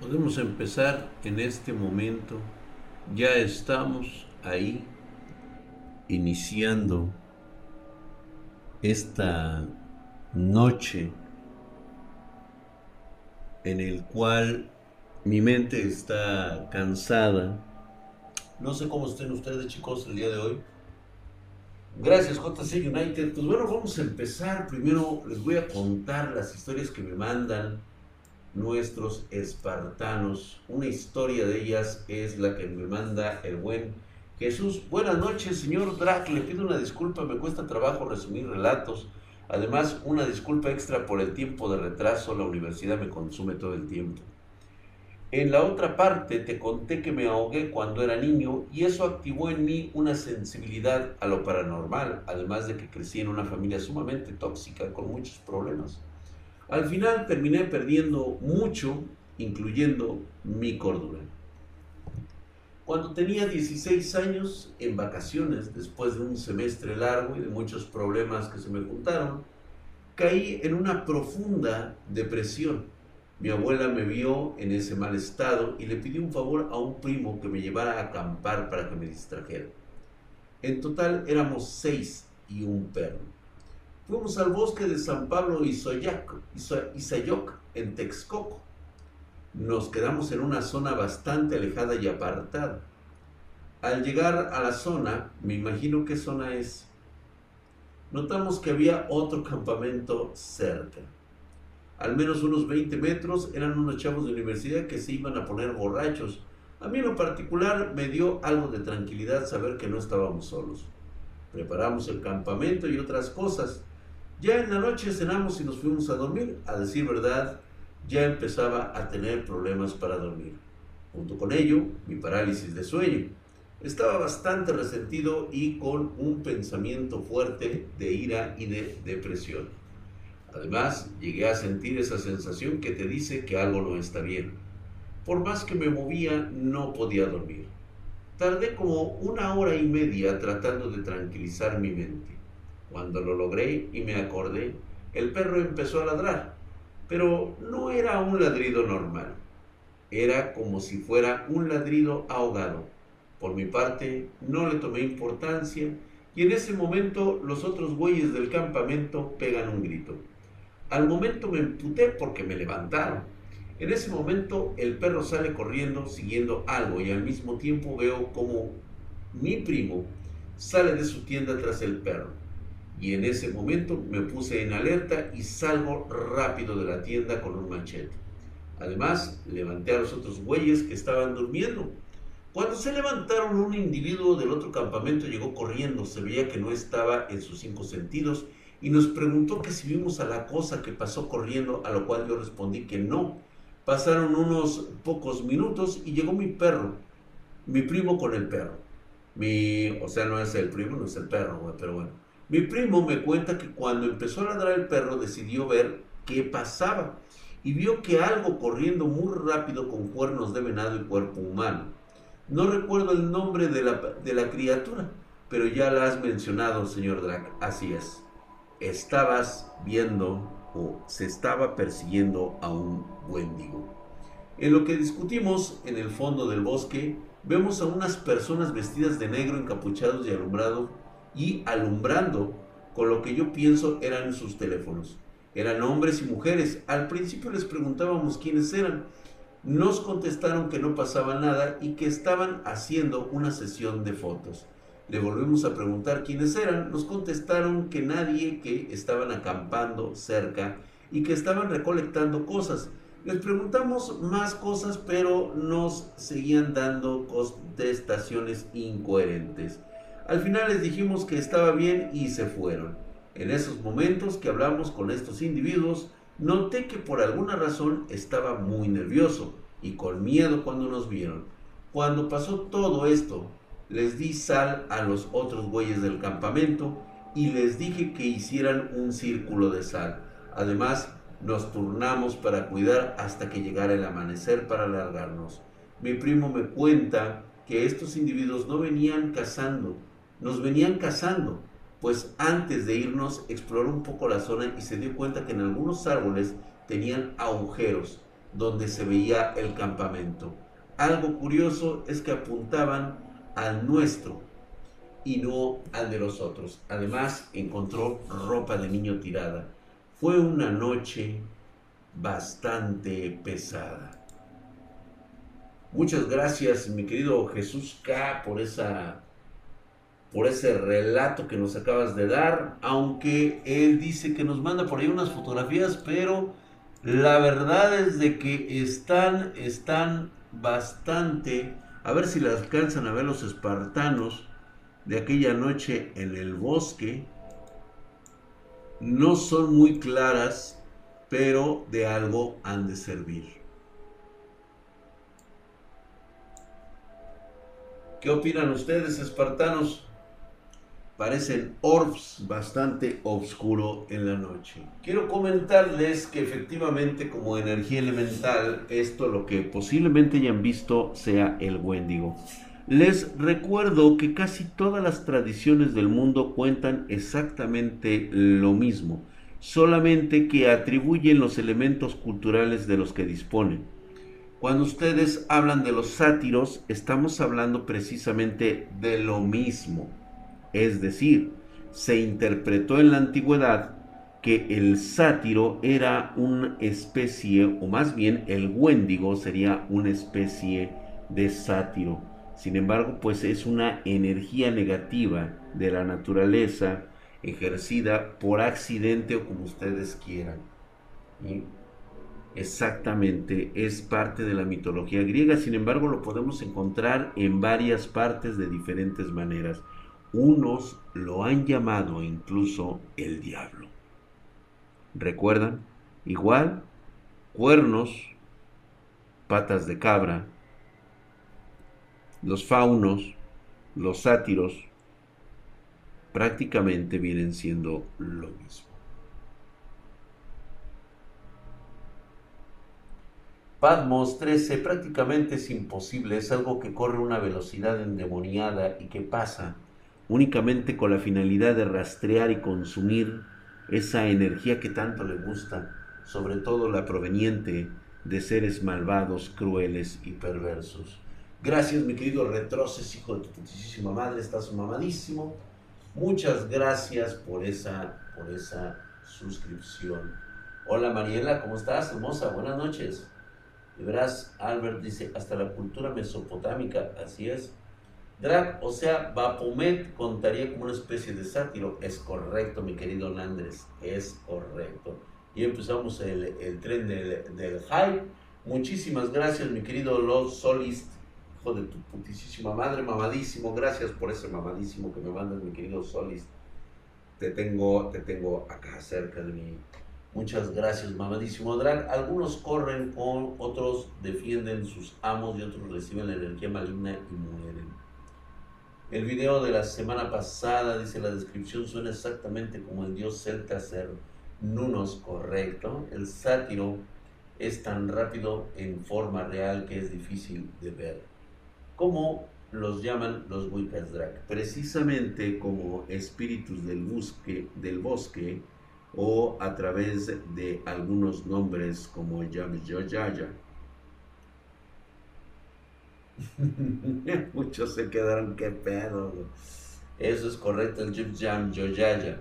Podemos empezar en este momento. Ya estamos ahí iniciando esta noche en el cual mi mente está cansada. No sé cómo estén ustedes chicos el día de hoy. Gracias JC United. Pues bueno, vamos a empezar. Primero les voy a contar las historias que me mandan nuestros espartanos. Una historia de ellas es la que me manda el buen Jesús. Buenas noches, señor Drac. Le pido una disculpa, me cuesta trabajo resumir relatos. Además, una disculpa extra por el tiempo de retraso. La universidad me consume todo el tiempo. En la otra parte te conté que me ahogué cuando era niño y eso activó en mí una sensibilidad a lo paranormal, además de que crecí en una familia sumamente tóxica con muchos problemas. Al final terminé perdiendo mucho, incluyendo mi cordura. Cuando tenía 16 años, en vacaciones, después de un semestre largo y de muchos problemas que se me juntaron, caí en una profunda depresión. Mi abuela me vio en ese mal estado y le pidió un favor a un primo que me llevara a acampar para que me distrajera. En total éramos seis y un perro. Fuimos al bosque de San Pablo y Sayoc, en Texcoco. Nos quedamos en una zona bastante alejada y apartada. Al llegar a la zona, me imagino qué zona es, notamos que había otro campamento cerca. Al menos unos 20 metros eran unos chavos de universidad que se iban a poner borrachos. A mí en lo particular me dio algo de tranquilidad saber que no estábamos solos. Preparamos el campamento y otras cosas. Ya en la noche cenamos y nos fuimos a dormir. A decir verdad, ya empezaba a tener problemas para dormir. Junto con ello, mi parálisis de sueño. Estaba bastante resentido y con un pensamiento fuerte de ira y de depresión. Además, llegué a sentir esa sensación que te dice que algo no está bien. Por más que me movía, no podía dormir. Tardé como una hora y media tratando de tranquilizar mi mente. Cuando lo logré y me acordé, el perro empezó a ladrar, pero no era un ladrido normal. Era como si fuera un ladrido ahogado. Por mi parte, no le tomé importancia y en ese momento los otros bueyes del campamento pegan un grito. Al momento me emputé porque me levantaron. En ese momento el perro sale corriendo siguiendo algo y al mismo tiempo veo como mi primo sale de su tienda tras el perro y en ese momento me puse en alerta y salgo rápido de la tienda con un machete. Además, levanté a los otros bueyes que estaban durmiendo. Cuando se levantaron, un individuo del otro campamento llegó corriendo, se veía que no estaba en sus cinco sentidos y nos preguntó que si vimos a la cosa que pasó corriendo, a lo cual yo respondí que no. Pasaron unos pocos minutos y llegó mi perro, mi primo con el perro. Mi, o sea, no es el primo, no es el perro, pero bueno. Mi primo me cuenta que cuando empezó a ladrar el perro decidió ver qué pasaba y vio que algo corriendo muy rápido con cuernos de venado y cuerpo humano. No recuerdo el nombre de la, de la criatura, pero ya la has mencionado, señor Drac. Así es. Estabas viendo o se estaba persiguiendo a un wendigo. En lo que discutimos en el fondo del bosque, vemos a unas personas vestidas de negro encapuchados y alumbrados y alumbrando con lo que yo pienso eran sus teléfonos. Eran hombres y mujeres. Al principio les preguntábamos quiénes eran. Nos contestaron que no pasaba nada y que estaban haciendo una sesión de fotos. Le volvimos a preguntar quiénes eran. Nos contestaron que nadie, que estaban acampando cerca y que estaban recolectando cosas. Les preguntamos más cosas, pero nos seguían dando contestaciones incoherentes. Al final les dijimos que estaba bien y se fueron. En esos momentos que hablamos con estos individuos, noté que por alguna razón estaba muy nervioso y con miedo cuando nos vieron. Cuando pasó todo esto, les di sal a los otros bueyes del campamento y les dije que hicieran un círculo de sal. Además, nos turnamos para cuidar hasta que llegara el amanecer para largarnos. Mi primo me cuenta que estos individuos no venían cazando, nos venían cazando, pues antes de irnos exploró un poco la zona y se dio cuenta que en algunos árboles tenían agujeros donde se veía el campamento. Algo curioso es que apuntaban al nuestro y no al de los otros. Además, encontró ropa de niño tirada. Fue una noche bastante pesada. Muchas gracias, mi querido Jesús K, por esa por ese relato que nos acabas de dar, aunque él dice que nos manda por ahí unas fotografías, pero la verdad es de que están están bastante, a ver si le alcanzan a ver los espartanos de aquella noche en el bosque. No son muy claras, pero de algo han de servir. ¿Qué opinan ustedes, espartanos? Parecen orbs bastante oscuro en la noche. Quiero comentarles que efectivamente como energía elemental, esto lo que posiblemente hayan visto sea el Wendigo. Les recuerdo que casi todas las tradiciones del mundo cuentan exactamente lo mismo, solamente que atribuyen los elementos culturales de los que disponen. Cuando ustedes hablan de los sátiros, estamos hablando precisamente de lo mismo. Es decir, se interpretó en la antigüedad que el sátiro era una especie, o más bien el Wendigo sería una especie de sátiro. Sin embargo, pues es una energía negativa de la naturaleza ejercida por accidente o como ustedes quieran. Exactamente, es parte de la mitología griega, sin embargo lo podemos encontrar en varias partes de diferentes maneras. Unos lo han llamado incluso el diablo. ¿Recuerdan? Igual, cuernos, patas de cabra, los faunos, los sátiros, prácticamente vienen siendo lo mismo. Patmos 13 prácticamente es imposible, es algo que corre una velocidad endemoniada y que pasa únicamente con la finalidad de rastrear y consumir esa energía que tanto le gusta, sobre todo la proveniente de seres malvados, crueles y perversos. Gracias, mi querido Retroces, hijo de tu putísima madre, estás mamadísimo. Muchas gracias por esa, por esa suscripción. Hola Mariela, ¿cómo estás? Hermosa, buenas noches. Y verás, Albert dice, hasta la cultura mesopotámica, así es. Drag, o sea, Bapomet contaría como una especie de sátiro. Es correcto, mi querido Nandres, es correcto. Y empezamos el, el tren del, del hype. Muchísimas gracias, mi querido Los Solist, hijo de tu putísima madre, mamadísimo. Gracias por ese mamadísimo que me mandas, mi querido Solist. Te tengo, te tengo acá cerca de mí. Muchas gracias, mamadísimo drag. Algunos corren con, otros defienden sus amos y otros reciben la energía maligna y mueren. El video de la semana pasada, dice la descripción, suena exactamente como el dios celta ser Nunos, correcto. El sátiro es tan rápido en forma real que es difícil de ver. ¿Cómo los llaman los Wiccas Drag? Precisamente como espíritus del bosque, del bosque o a través de algunos nombres como Yamjoyaya. Muchos se quedaron, qué pedo. Eso es correcto, el Jam Yoyaya.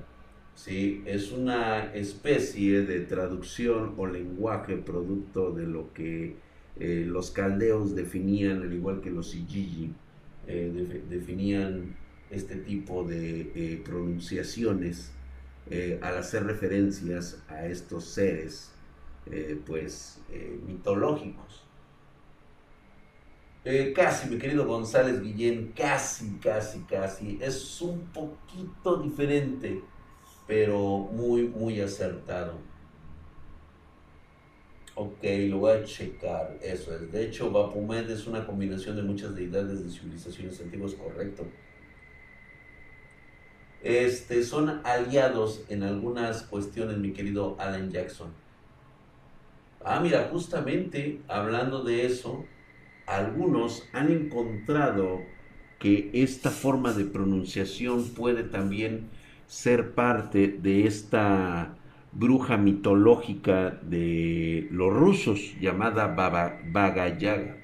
Sí, es una especie de traducción o lenguaje producto de lo que eh, los caldeos definían, al igual que los Ijiji, eh, definían este tipo de eh, pronunciaciones al hacer referencias a estos seres, pues, eh, casi, mi querido González Guillén, casi, casi, casi. Es un poquito diferente, pero muy, muy acertado. Ok, lo voy a checar. Eso es. De hecho, Bapumed es una combinación de muchas deidades de civilizaciones antiguas, correcto este, son aliados en algunas cuestiones, mi querido Alan Jackson. Ah, mira, justamente hablando de eso, algunos han encontrado que esta forma de pronunciación puede también ser parte de esta bruja mitológica de los rusos llamada Baba, Bagayaga.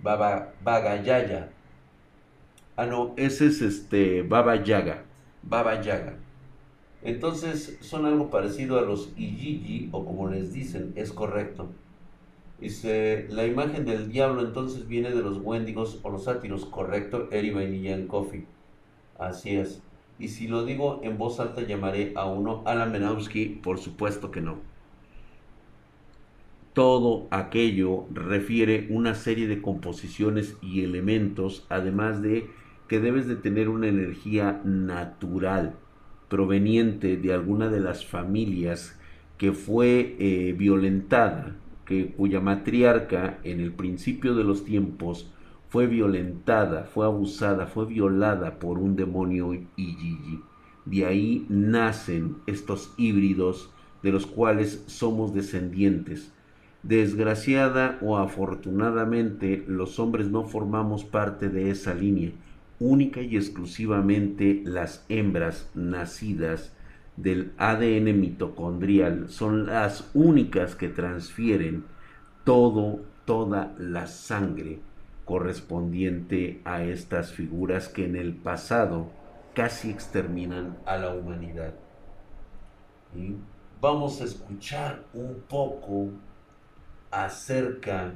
Baba, Bagayaya. Ah, no, ese es este Baba Yaga. Baba Yaga. Entonces son algo parecido a los Ijiji o como les dicen, es correcto. Dice, la imagen del diablo entonces viene de los Wendigos o los sátiros, correcto, Eri Vainilla Coffee. Así es. Y si lo digo en voz alta llamaré a uno Alan Menowski, por supuesto que no. Todo aquello refiere una serie de composiciones y elementos, además de que debes de tener una energía natural proveniente de alguna de las familias que fue eh, violentada, cuya matriarca en el principio de los tiempos fue violentada, fue abusada, fue violada por un demonio Ijiji. De ahí nacen estos híbridos de los cuales somos descendientes. Desgraciada o afortunadamente, los hombres no formamos parte de esa línea única y exclusivamente las hembras nacidas del ADN mitocondrial son las únicas que transfieren todo, toda la sangre correspondiente a estas figuras que en el pasado casi exterminan a la humanidad. Vamos a escuchar un poco acerca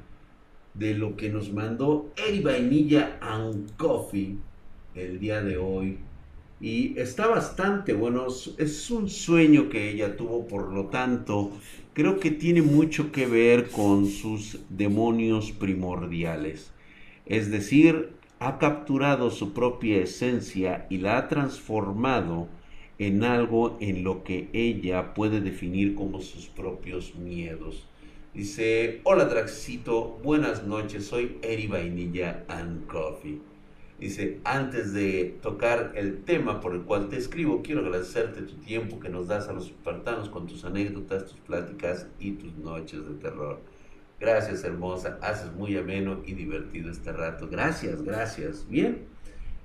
de lo que nos mandó Eri Vainilla and Coffee el día de hoy. Y está bastante bueno, es un sueño que ella tuvo, por lo tanto, creo que tiene mucho que ver con sus demonios primordiales. Es decir, ha capturado su propia esencia y la ha transformado en algo en lo que ella puede definir como sus propios miedos. Dice, hola Draxito, buenas noches, soy Eri Vainilla and Coffee. Dice, antes de tocar el tema por el cual te escribo, quiero agradecerte tu tiempo que nos das a los espartanos con tus anécdotas, tus pláticas y tus noches de terror. Gracias, hermosa, haces muy ameno y divertido este rato. Gracias, gracias. Bien.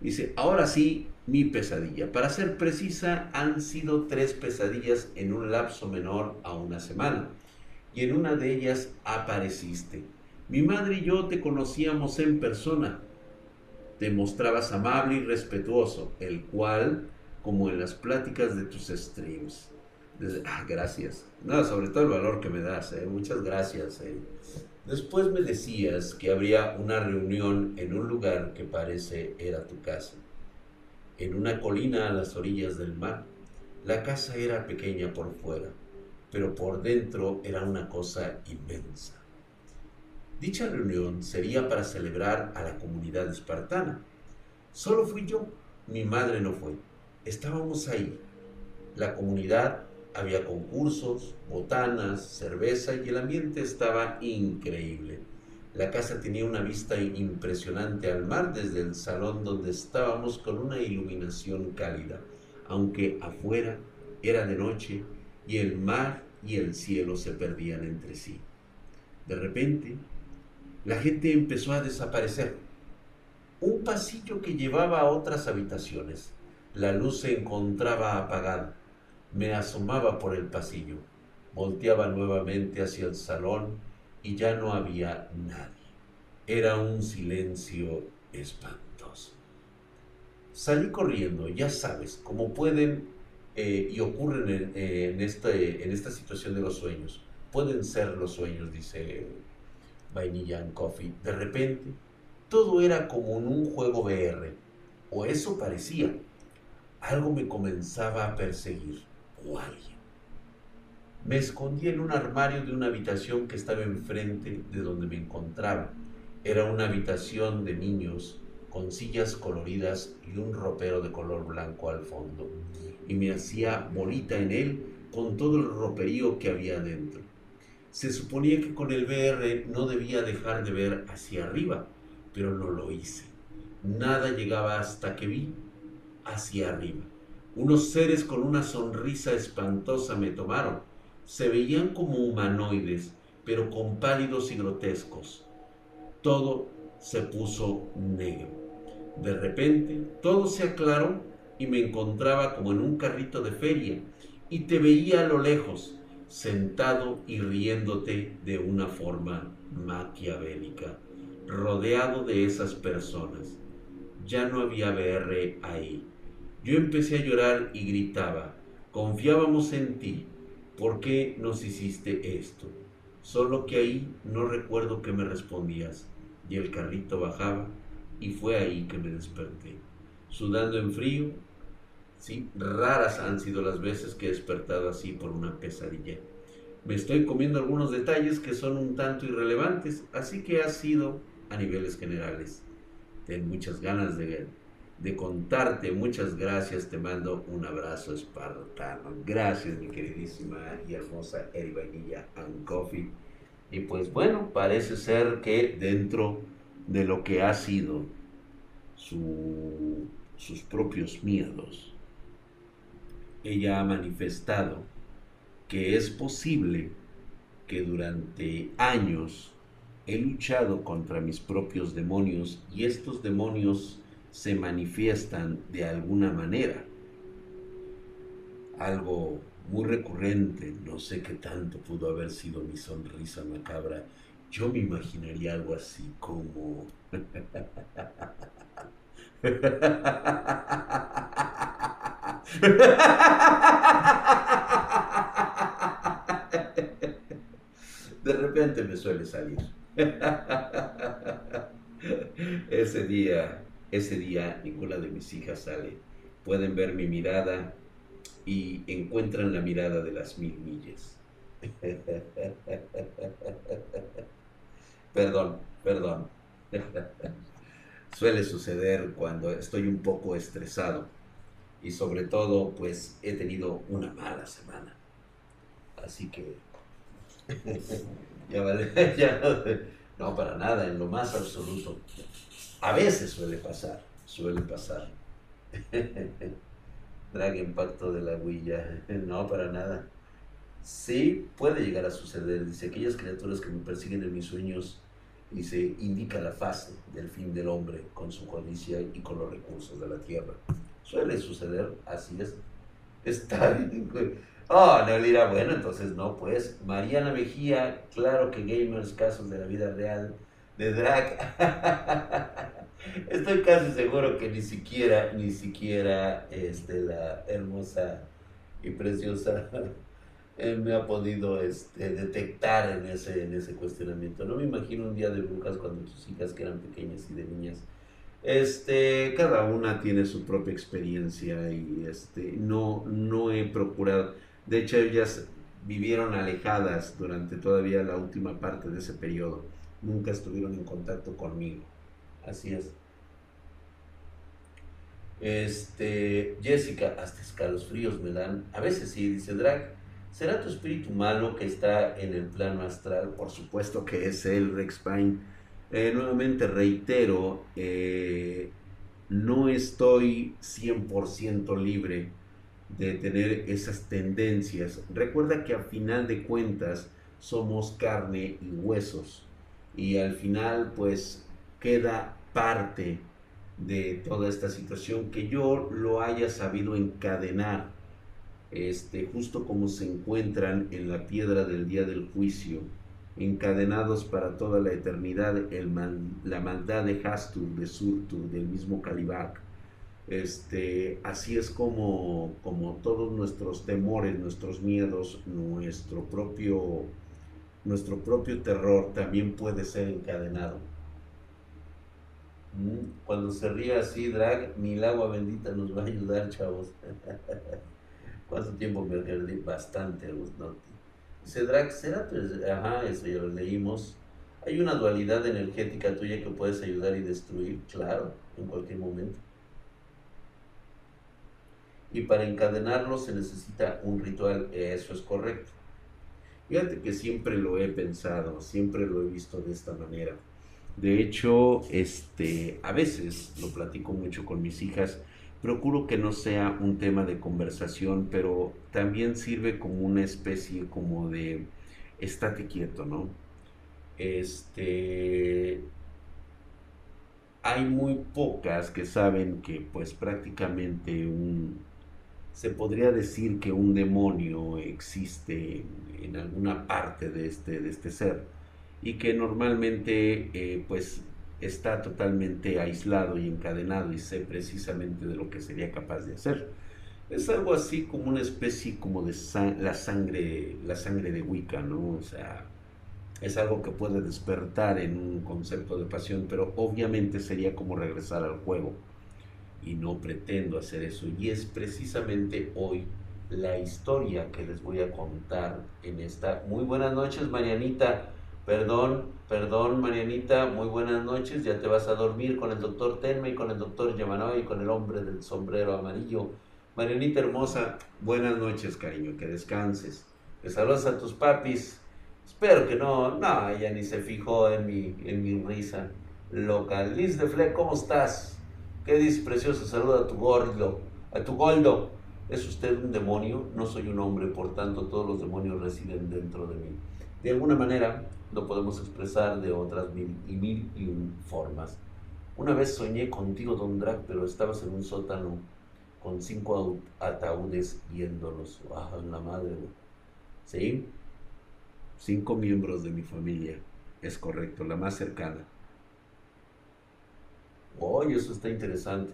Dice, ahora sí, mi pesadilla. Para ser precisa, han sido tres pesadillas en un lapso menor a una semana. Y en una de ellas apareciste. Mi madre y yo te conocíamos en persona te mostrabas amable y respetuoso, el cual, como en las pláticas de tus streams, ah, gracias. No, sobre todo el valor que me das, eh, muchas gracias. Eh. Después me decías que habría una reunión en un lugar que parece era tu casa, en una colina a las orillas del mar. La casa era pequeña por fuera, pero por dentro era una cosa inmensa. Dicha reunión sería para celebrar a la comunidad espartana. Solo fui yo, mi madre no fue. Estábamos ahí. La comunidad, había concursos, botanas, cerveza y el ambiente estaba increíble. La casa tenía una vista impresionante al mar desde el salón donde estábamos con una iluminación cálida, aunque afuera era de noche y el mar y el cielo se perdían entre sí. De repente la gente empezó a desaparecer. Un pasillo que llevaba a otras habitaciones. La luz se encontraba apagada. Me asomaba por el pasillo. Volteaba nuevamente hacia el salón y ya no había nadie. Era un silencio espantoso. Salí corriendo, ya sabes, como pueden eh, y ocurren en, este, en esta situación de los sueños. Pueden ser los sueños, dice Vainilla Coffee. De repente, todo era como en un juego VR, o eso parecía. Algo me comenzaba a perseguir, o alguien. Me escondí en un armario de una habitación que estaba enfrente de donde me encontraba. Era una habitación de niños con sillas coloridas y un ropero de color blanco al fondo. Y me hacía bolita en él con todo el roperío que había dentro. Se suponía que con el VR no debía dejar de ver hacia arriba, pero no lo hice. Nada llegaba hasta que vi hacia arriba. Unos seres con una sonrisa espantosa me tomaron. Se veían como humanoides, pero con pálidos y grotescos. Todo se puso negro. De repente, todo se aclaró y me encontraba como en un carrito de feria y te veía a lo lejos, sentado y riéndote de una forma maquiavélica, rodeado de esas personas. Ya no había BR ahí. Yo empecé a llorar y gritaba, confiábamos en ti, ¿por qué nos hiciste esto? Solo que ahí no recuerdo que me respondías, y el carrito bajaba, y fue ahí que me desperté, sudando en frío. Sí, raras han sido las veces que he despertado así por una pesadilla. Me estoy comiendo algunos detalles que son un tanto irrelevantes, así que ha sido a niveles generales. Ten muchas ganas de, de contarte. Muchas gracias. Te mando un abrazo espartano. Gracias, mi queridísima y hermosa Eri Vainilla and Coffee. Y pues bueno, parece ser que dentro de lo que ha sido sus propios miedos, ella ha manifestado que es posible que durante años he luchado contra mis propios demonios y estos demonios se manifiestan de alguna manera. Algo muy recurrente, no sé qué tanto pudo haber sido mi sonrisa macabra. Yo me imaginaría algo así como... De repente me suele salir. Ese día, ese día ninguna de mis hijas sale. Pueden ver mi mirada y encuentran la mirada de las mil millas. perdón, perdón. Suele suceder cuando estoy un poco estresado y sobre todo pues he tenido una mala semana. Así que ya vale, ya no para nada, en lo más absoluto. A veces suele pasar, suele pasar. Drag impacto de la huilla, no para nada. Sí, puede llegar a suceder. Dice, aquellas criaturas que me persiguen en mis sueños, y se indica la fase del fin del hombre con su codicia y con los recursos de la tierra. Suele suceder, así es. Está bien. Oh, Neolira, bueno, entonces no, pues. Mariana Mejía, claro que gamers, casos de la vida real, de drag. Estoy casi seguro que ni siquiera, ni siquiera este, la hermosa y preciosa eh, me ha podido este, detectar en ese, en ese cuestionamiento. No me imagino un día de brujas cuando tus hijas que eran pequeñas y de niñas este, cada una tiene su propia experiencia y este, no, no he procurado. De hecho, ellas vivieron alejadas durante todavía la última parte de ese periodo. Nunca estuvieron en contacto conmigo. Así es. Este, Jessica, hasta escalofríos me dan. A veces sí, dice Drag. ¿Será tu espíritu malo que está en el plano astral? Por supuesto que es él, Rex Pine eh, nuevamente reitero, eh, no estoy 100% libre de tener esas tendencias. Recuerda que a final de cuentas somos carne y huesos y al final pues queda parte de toda esta situación que yo lo haya sabido encadenar este justo como se encuentran en la piedra del día del juicio encadenados para toda la eternidad, la maldad de Hastur, de Surtur, del mismo Kalibak. Este, así es como, como todos nuestros temores, nuestros miedos, nuestro propio, nuestro propio terror también puede ser encadenado. Mm, cuando se ríe así, Drag, ni el agua bendita nos va a ayudar, chavos. ¿Cuánto tiempo me perdí? Bastante, ¿no? Cedrak, ¿será? Ajá, eso ya lo leímos. Hay una dualidad energética tuya que puedes ayudar y destruir, claro, en cualquier momento. Y para encadenarlo se necesita un ritual, eso es correcto. Fíjate que siempre lo he pensado, siempre lo he visto de esta manera. De hecho, este, a veces lo platico mucho con mis hijas Procuro que no sea un tema de conversación, pero también sirve como una especie como de estate quieto, ¿no? Este hay muy pocas que saben que pues prácticamente un se podría decir que un demonio existe en, alguna parte de este, de este ser y que normalmente eh, pues está totalmente aislado y encadenado y sé precisamente de lo que sería capaz de hacer. Es algo así como una especie como de la sangre, la sangre de Wicca, ¿no? O sea, es algo que puede despertar en un concepto de pasión, pero obviamente sería como regresar al juego. Y no pretendo hacer eso. Y es precisamente hoy la historia que les voy a contar en esta. Muy buenas noches, Marianita. Perdón, perdón, Marianita, muy buenas noches. Ya te vas a dormir con el doctor Tenme y con el doctor Yamanoy y con el hombre del sombrero amarillo. Marianita hermosa, buenas noches, cariño, que descanses. Que saludas a tus papis. Espero que no, no, ella ni se fijó en mi, en mi risa loca. Liz de Fleck, ¿cómo estás? ¿Qué dice precioso? Saluda a tu gordo, a tu goldo. ¿Es usted un demonio? No soy un hombre, por tanto todos los demonios residen dentro de mí. De alguna manera, lo podemos expresar de otras mil y mil formas. Una vez soñé contigo, Don Drag, pero estabas en un sótano con cinco ataúdes viéndolos. ¡Ah, la madre! ¿Sí? Cinco miembros de mi familia. Es correcto, la más cercana. Oye, eso está interesante.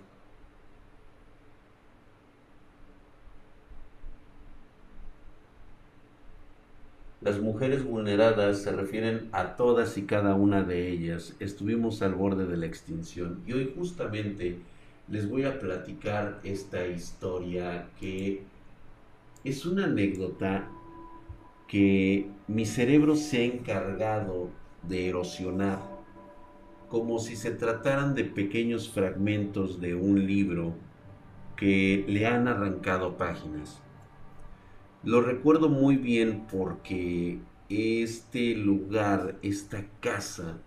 Las mujeres vulneradas se refieren a todas y cada una de ellas. Estuvimos al borde de la extinción y hoy justamente les voy a platicar esta historia que es una anécdota que mi cerebro se ha encargado de erosionar como si se trataran de pequeños fragmentos de un libro que le han arrancado páginas. Lo recuerdo muy bien porque este lugar, esta casa,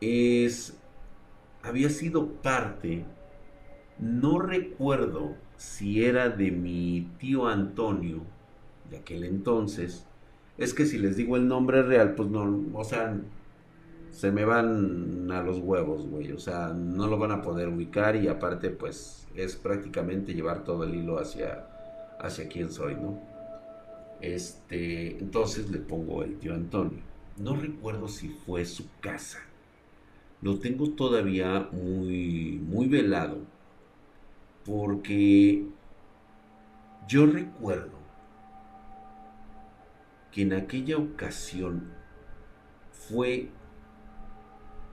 es, había sido parte, no recuerdo si era de mi tío Antonio, de aquel entonces, es que si les digo el nombre real, pues no, o sea, se me van a los huevos, güey, o sea, no lo van a poder ubicar y aparte, pues, es prácticamente llevar todo el hilo hacia, hacia quién soy, ¿no? Este, entonces le pongo el tío Antonio. No recuerdo si fue su casa. Lo tengo todavía muy, muy velado. Porque yo recuerdo que en aquella ocasión fue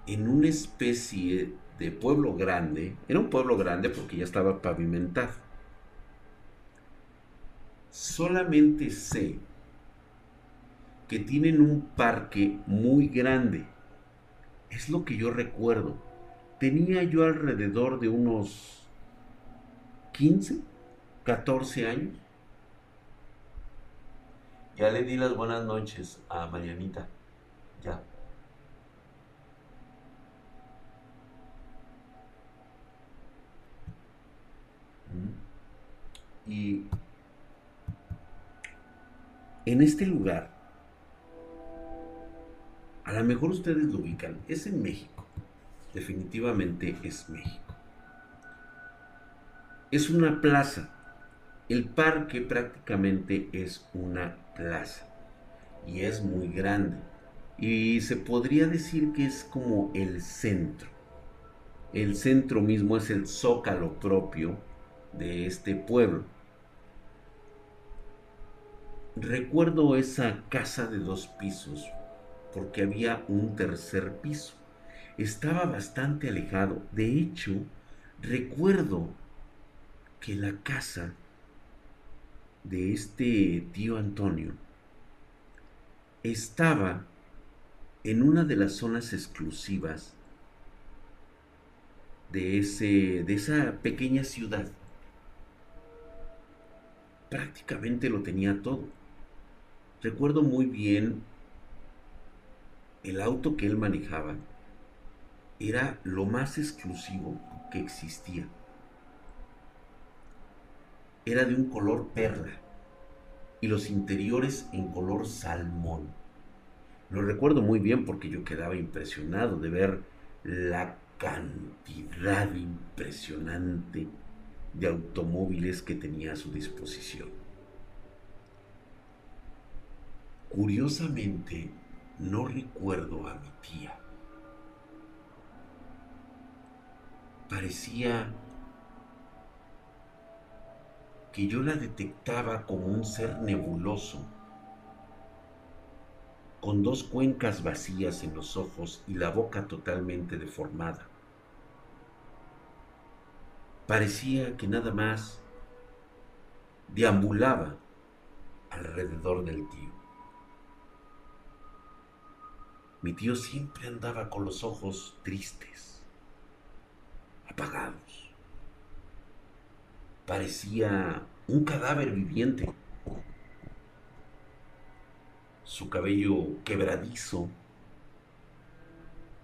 en una especie de pueblo grande. Era un pueblo grande porque ya estaba pavimentado solamente sé que tienen un parque muy grande. Es lo que yo recuerdo. Tenía yo alrededor de unos 15, 14 años. Ya le di las buenas noches a Marianita. Ya. Mm. Y en este lugar, a lo mejor ustedes lo ubican, es en México. Definitivamente es México. Es una plaza. El parque prácticamente es una plaza. Y es muy grande. Y se podría decir que es como el centro. El centro mismo es el zócalo propio de este pueblo. Recuerdo esa casa de dos pisos porque había un tercer piso. Estaba bastante alejado. De hecho, recuerdo que la casa de este tío Antonio estaba en una de las zonas exclusivas de, ese, de esa pequeña ciudad. Prácticamente lo tenía todo Recuerdo muy bien el auto que él manejaba. Era lo más exclusivo que existía. Era de un color perla y los interiores en color salmón. Lo recuerdo muy bien porque yo quedaba impresionado de ver la cantidad impresionante de automóviles que tenía a su disposición. Curiosamente, no recuerdo a mi tía. Parecía que yo la detectaba como un ser nebuloso, con dos cuencas vacías en los ojos y la boca totalmente deformada. Parecía que nada más deambulaba alrededor del tío. Mi tío siempre andaba con los ojos tristes, apagados parecía un cadáver viviente. Su cabello quebradizo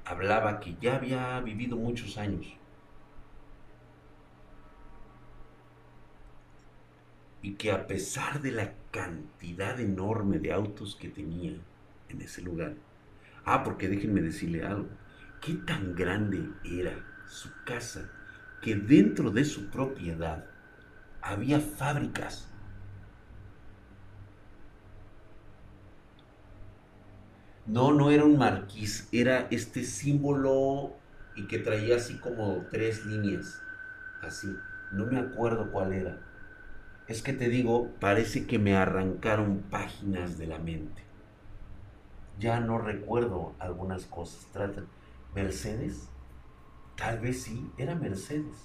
hablaba que ya había vivido muchos años. Y que a pesar de la cantidad enorme de autos que tenía en ese lugar, ah, porque déjenme decirle algo, qué tan grande era su casa que dentro de su propiedad había fábricas. No, no era un marquís, era este símbolo y que traía así como tres líneas, así. No me acuerdo cuál era. Es que te digo, parece que me arrancaron páginas de la mente. Ya no recuerdo algunas cosas. Trata. Mercedes, tal vez sí, era Mercedes.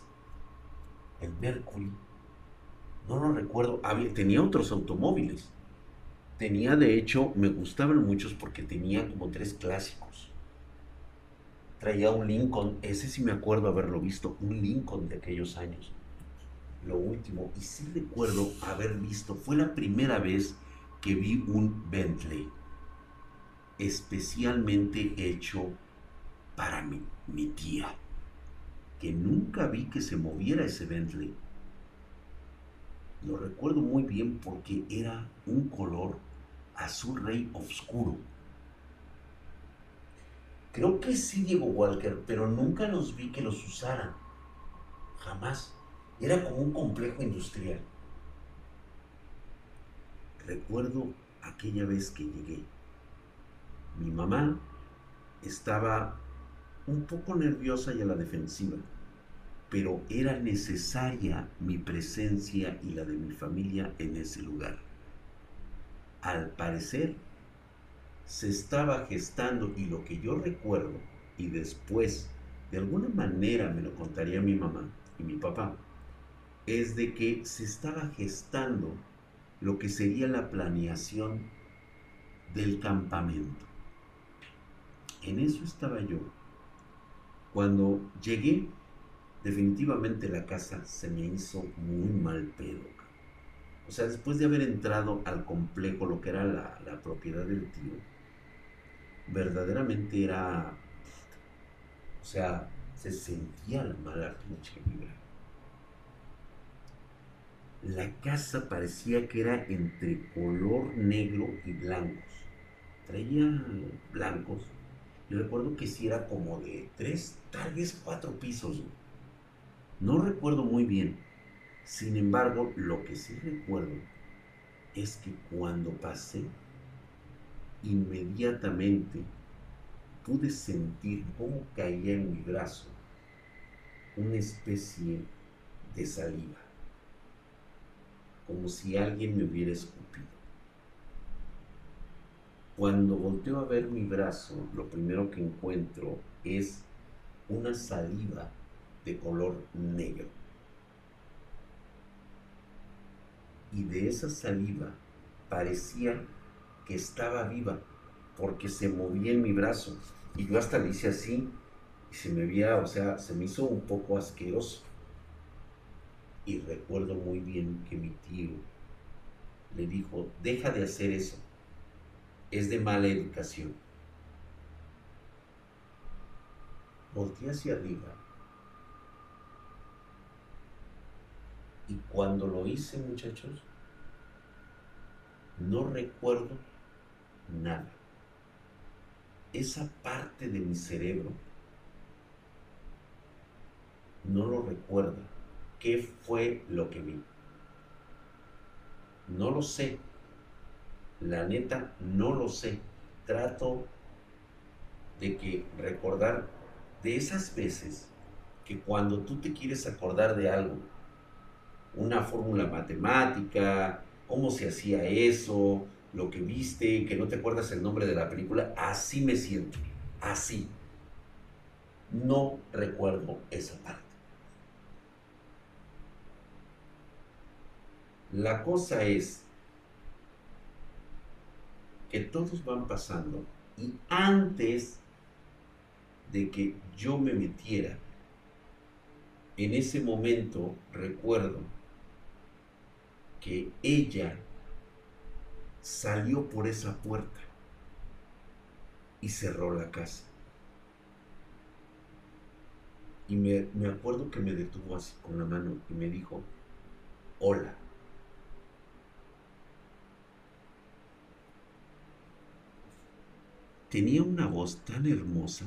El Mercury no lo recuerdo, había, tenía otros automóviles. Tenía, de hecho, me gustaban muchos porque tenía como tres clásicos. Traía un Lincoln, ese sí me acuerdo haberlo visto, un Lincoln de aquellos años. Lo último, y sí recuerdo haber visto, fue la primera vez que vi un Bentley, especialmente hecho para mi, mi tía, que nunca vi que se moviera ese Bentley lo recuerdo muy bien porque era un color azul rey oscuro. Creo que sí Diego Walker, pero nunca los vi que los usaran. Jamás. Era como un complejo industrial. Recuerdo aquella vez que llegué. Mi mamá estaba un poco nerviosa y a la defensiva pero era necesaria mi presencia y la de mi familia en ese lugar. Al parecer, se estaba gestando y lo que yo recuerdo, y después de alguna manera me lo contaría mi mamá y mi papá, es de que se estaba gestando lo que sería la planeación del campamento. En eso estaba yo. Cuando llegué definitivamente la casa se me hizo muy mal pedo. O sea, después de haber entrado al complejo, lo que era la, propiedad del tío, verdaderamente era, o sea, se sentía la mala pinche vibra. La casa parecía que era entre color negro y blancos. Traía blancos. Recuerdo que sí era como de tres, tal vez cuatro pisos. No recuerdo muy bien. Sin embargo, lo que sí recuerdo es que cuando pasé, inmediatamente pude sentir cómo caía en mi brazo una especie de saliva, como si alguien me hubiera escupido. Cuando volteo a ver mi brazo, lo primero que encuentro es una saliva de color negro. Y de esa saliva parecía que estaba viva porque se movía en mi brazo. Y yo hasta le hice así y se me veía, o sea, se me hizo un poco asqueroso. Y recuerdo muy bien que mi tío le dijo, deja de hacer eso, es de mala educación. Volté hacia arriba Y cuando lo hice, muchachos, no recuerdo nada. Esa parte de mi cerebro no lo recuerda. qué fue lo que vi. No lo sé. La neta, no lo sé. Trato de que recordar de esas veces que cuando tú te quieres acordar de algo, una fórmula matemática, cómo se hacía eso, lo que viste, que no te acuerdas el nombre de la película, así me siento, así. No recuerdo esa parte. La cosa es que todos van pasando y antes de que yo me metiera, en ese momento recuerdo que ella salió por esa puerta y cerró la casa. Y me, me, acuerdo que me detuvo así con la mano y me dijo, hola. Tenía una voz tan hermosa.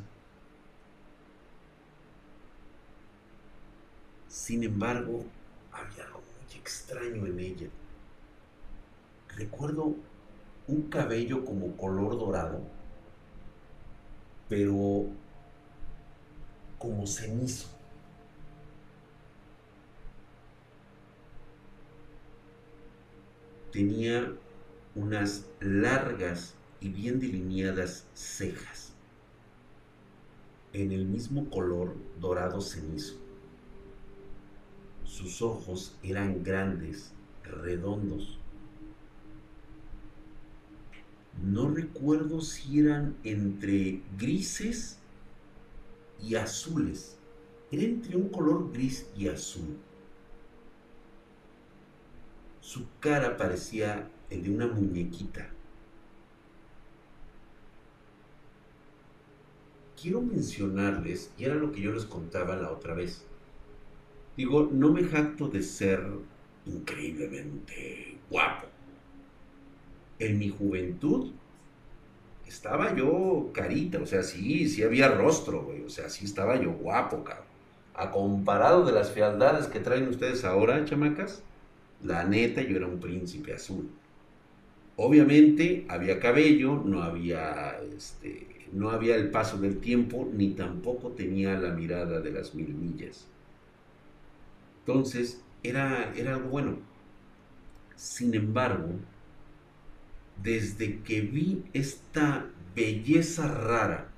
Sin embargo, había algo muy extraño en ella. Recuerdo un cabello como color dorado, pero como cenizo. Tenía unas largas y bien delineadas cejas, en el mismo color dorado cenizo. Sus ojos eran grandes, redondos. No recuerdo si eran entre grises y azules. Era entre un color gris y azul. Su cara parecía el de una muñequita. Quiero mencionarles, y era lo que yo les contaba la otra vez, digo, no me jacto de ser increíblemente guapo. En mi juventud estaba yo carita, o sea, sí, sí había rostro, güey, o sea, sí estaba yo guapo, cabrón. A comparado de las fealdades que traen ustedes ahora, chamacas, la neta yo era un príncipe azul. Obviamente había cabello, no había, este, no había el paso del tiempo, ni tampoco tenía la mirada de las mil millas. Entonces, era, era algo bueno. Sin embargo, desde que vi esta belleza rara,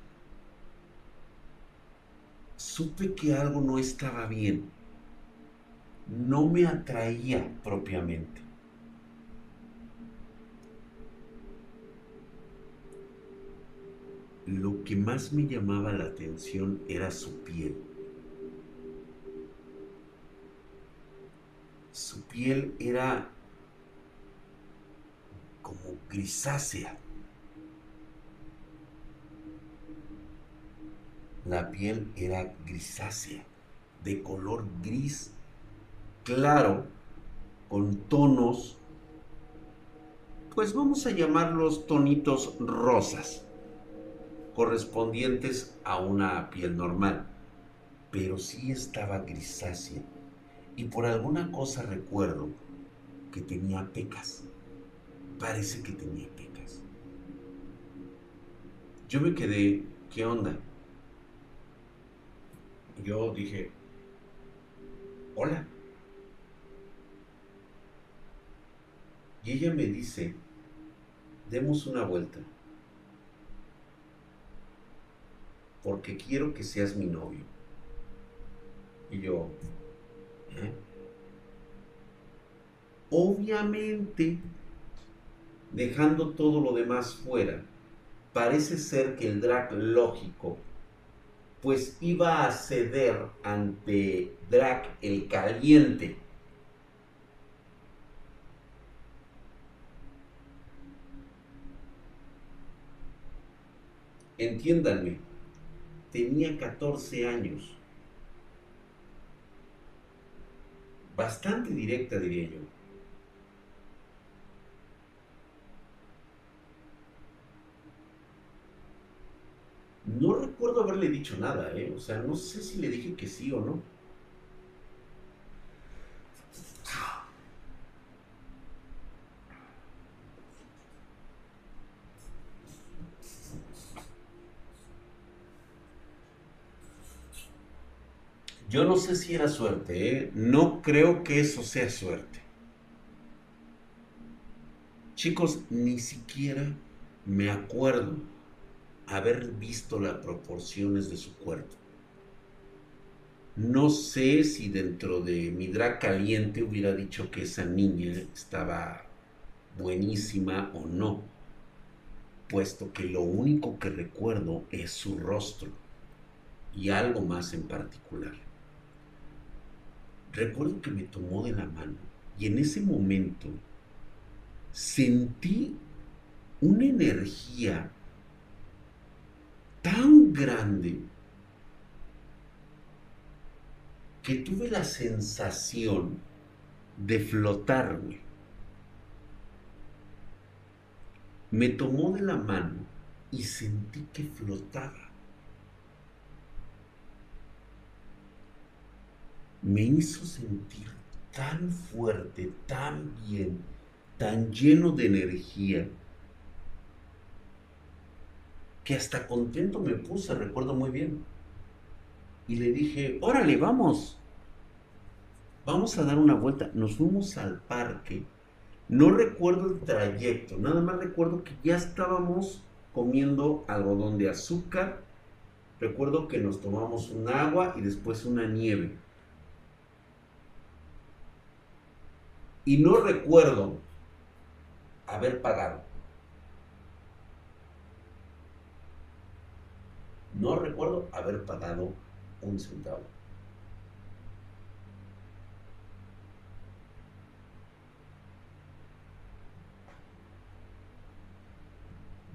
supe que algo no estaba bien. No me atraía propiamente. Lo que más me llamaba la atención era su piel. Su piel era como grisácea. La piel era grisácea, de color gris claro, con tonos, pues vamos a llamarlos tonitos rosas, correspondientes a una piel normal, pero sí estaba grisácea y por alguna cosa recuerdo que tenía pecas parece que tenía pecas. Yo me quedé, ¿qué onda? Yo dije, hola. Y ella me dice, demos una vuelta, porque quiero que seas mi novio. Y yo, ¿eh? Obviamente dejando todo lo demás fuera, parece ser que el drag lógico pues iba a ceder ante Drag el caliente. Entiéndanme, tenía 14 años. Bastante directa, diría yo. No recuerdo haberle dicho nada, ¿eh? O sea, no sé si le dije que sí o no. Yo no sé si era suerte, ¿eh? no creo que eso sea suerte. Chicos, ni siquiera me acuerdo haber visto las proporciones de su cuerpo. No sé si dentro de mi drag caliente hubiera dicho que esa niña estaba buenísima o no, puesto que lo único que recuerdo es su rostro y algo más en particular. Recuerdo que me tomó de la mano y en ese momento sentí una energía tan grande que tuve la sensación de flotar, Me tomó de la mano y sentí que flotaba. Me hizo sentir tan fuerte, tan bien, tan lleno de energía, que hasta contento me puse, recuerdo muy bien. Y le dije, órale, vamos. Vamos a dar una vuelta. Nos fuimos al parque. No recuerdo el trayecto, nada más recuerdo que ya estábamos comiendo algodón de azúcar. Recuerdo que nos tomamos un agua y después una nieve. Y no recuerdo haber pagado. No recuerdo haber pagado un centavo.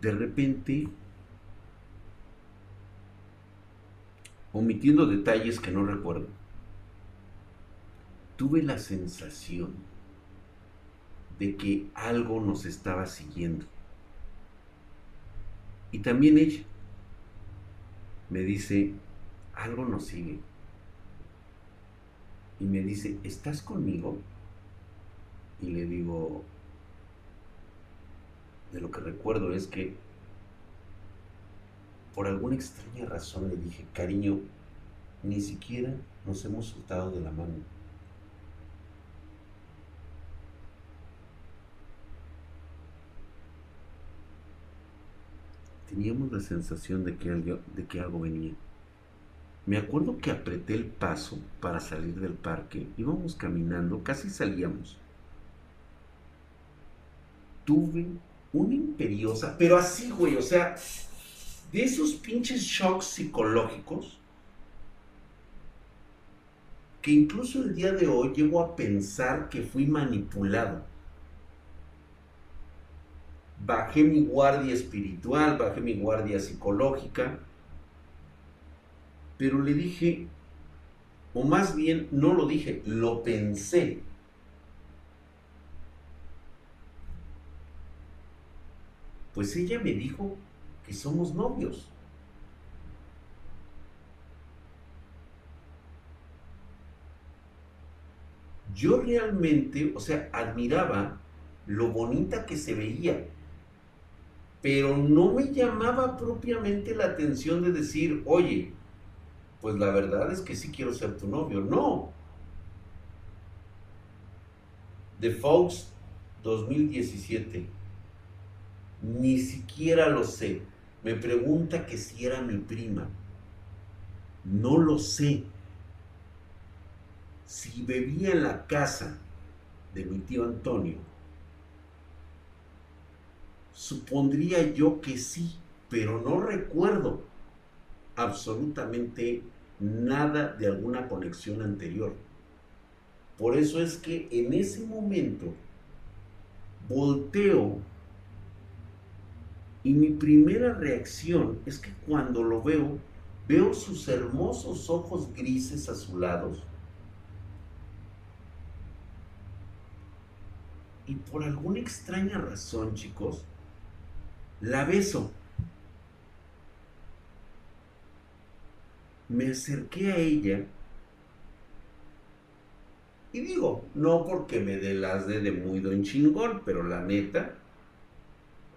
De repente, omitiendo detalles que no recuerdo, tuve la sensación de que algo nos estaba siguiendo. Y también ella me dice, algo nos sigue. Y me dice, ¿estás conmigo? Y le digo, de lo que recuerdo es que por alguna extraña razón le dije, cariño, ni siquiera nos hemos soltado de la mano. Teníamos la sensación de que algo, venía. Me acuerdo que apreté el paso para salir del parque. Íbamos caminando, casi salíamos. Tuve una imperiosa, pero así, güey, o sea, de esos pinches shocks psicológicos que incluso el día de hoy llego a pensar que fui manipulado. Bajé mi guardia espiritual, bajé mi guardia psicológica pero le dije, o más bien no lo dije, lo pensé. Pues ella me dijo que somos novios. Yo realmente, o sea, admiraba lo bonita que se veía, pero no me llamaba propiamente la atención de decir, oye, pues la verdad es que sí quiero ser tu novio. No. The Fox 2017. Ni siquiera lo sé. Me pregunta que si era mi prima. No lo sé. Si bebía en la casa de mi tío Antonio, supondría yo que sí, pero no recuerdo absolutamente nada de alguna conexión anterior. Por eso es que en ese momento volteo y mi primera reacción es que cuando lo veo, veo sus hermosos ojos grises azulados y por alguna extraña razón, chicos, la beso. me acerqué a ella y digo, no porque me dé las de, de muy don chingón, pero la neta,